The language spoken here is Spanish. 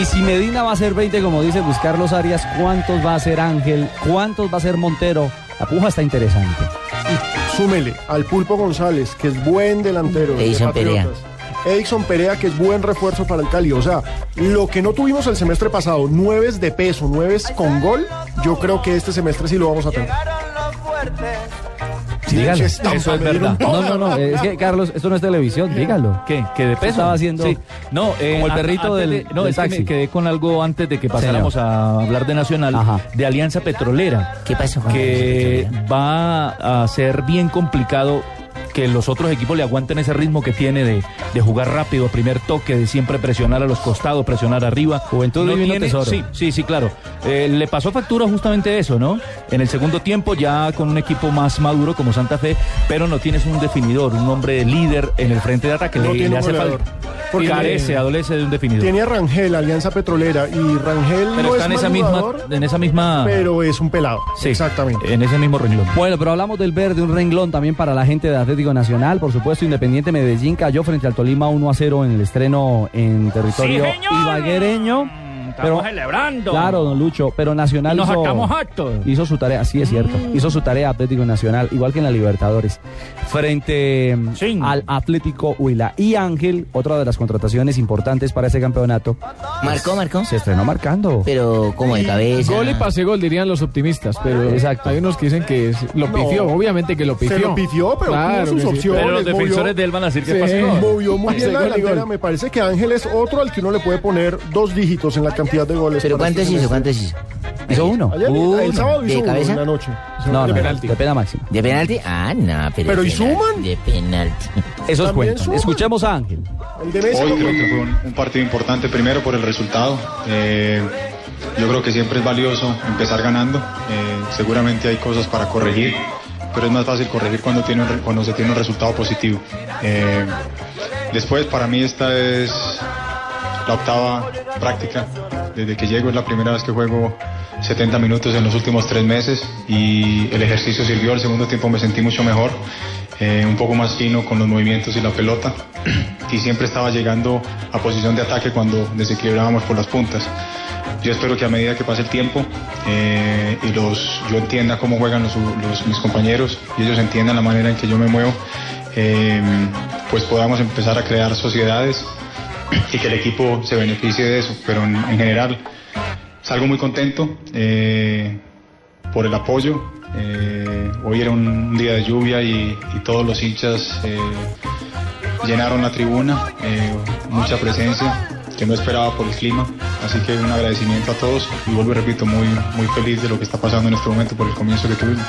Y si Medina va a ser 20, como dice Luis Carlos Arias, ¿cuántos va a ser Ángel? ¿Cuántos va a ser Montero? La puja está interesante. Súmele al Pulpo González, que es buen delantero. de Edison Perea. Patriotas. Edison Perea, que es buen refuerzo para el Cali. O sea, lo que no tuvimos el semestre pasado, nueves de peso, nueves con gol, yo creo que este semestre sí lo vamos a tener. Sí, dígalo. Eso es verdad. No, no, no, es que Carlos, esto no es televisión, dígalo. ¿Qué? ¿Que de peso? Estaba haciendo Sí. No, eh, como el a- perrito del- de- no, del es que taxi. me quedé con algo antes de que pasáramos a hablar de Nacional, Ajá. de Alianza Petrolera. ¿Qué pasó con Que va a ser bien complicado que los otros equipos le aguanten ese ritmo que tiene de, de jugar rápido, primer toque, de siempre presionar a los costados, presionar arriba. Juventud divino tesoro. Sí, sí, sí, claro. Eh, le pasó factura justamente eso, ¿no? En el segundo tiempo ya con un equipo más maduro como Santa Fe, pero no tienes un definidor, un hombre líder en el frente de ataque. No le, tiene le hace falta. Porque Carece, adolece de un definidor. Tiene a Rangel, Alianza Petrolera, y Rangel pero no está en es esa mal misma, jugador, en esa misma, pero es un pelado. sí, Exactamente. en ese mismo renglón. Bueno, pero hablamos del verde, un renglón también para la gente de Atlético Nacional. Por supuesto, Independiente Medellín cayó frente al Tolima 1 a 0 en el estreno en territorio ibaguereño. Pero, celebrando. claro, don Lucho, pero Nacional Nos hizo, sacamos actos. hizo su tarea, sí es cierto, hizo su tarea Atlético Nacional, igual que en la Libertadores, frente mm, Sí. al Atlético Huila. Y Ángel, otra de las contrataciones importantes para ese campeonato, ¿Marcó, marcó? se estrenó marcando. Pero como de cabeza. Gol y pase gol, dirían los optimistas, pero Exacto. hay unos que dicen que es- lo No. pifió, obviamente que lo pifió. Se lo pifió, pero Claro tuvo sus opciones. Pero los movió- defensores de él van a decir que Sí. pasó. Movió muy bien la delantera. Me parece que Ángel es otro al que uno le puede poner dos dígitos en la cantidad de goles. ¿Pero cuántos hizo? ¿Cuántos hizo? Hizo uno. Ayer, Uno. el sábado hizo ¿De uno cabeza? en la noche. No, no, penalti. de pena máxima. ¿De penalti? Ah, no, pero. Pero de ¿y penalti, suman? De penalti. Esos suman. Escuchemos a Ángel. El de Messi. Hoy creo que fue un, un partido importante, primero por el resultado. Eh, yo creo que siempre es valioso empezar ganando. Eh, seguramente hay cosas para corregir, pero es más fácil corregir cuando, tiene un re- cuando se tiene un resultado positivo. Eh, después, para mí esta es la octava práctica. Desde que llego es la primera vez que juego 70 minutos en los últimos tres meses y el ejercicio sirvió. Al segundo tiempo me sentí mucho mejor, eh, un poco más fino con los movimientos y la pelota y siempre estaba llegando a posición de ataque cuando desequilibrábamos por las puntas. Yo espero que a medida que pase el tiempo eh, y los, yo entienda cómo juegan los- mis compañeros y ellos entiendan la manera en que yo me muevo, eh, pues podamos empezar a crear sociedades y que el equipo se beneficie de eso. Pero en, en general salgo muy contento eh, por el apoyo. Eh, hoy era un día de lluvia y, todos los hinchas eh, llenaron la tribuna, mucha presencia que no esperaba por el clima. Así que un agradecimiento a todos y vuelvo y repito, muy, muy feliz de lo que está pasando en este momento por el comienzo que tuvimos.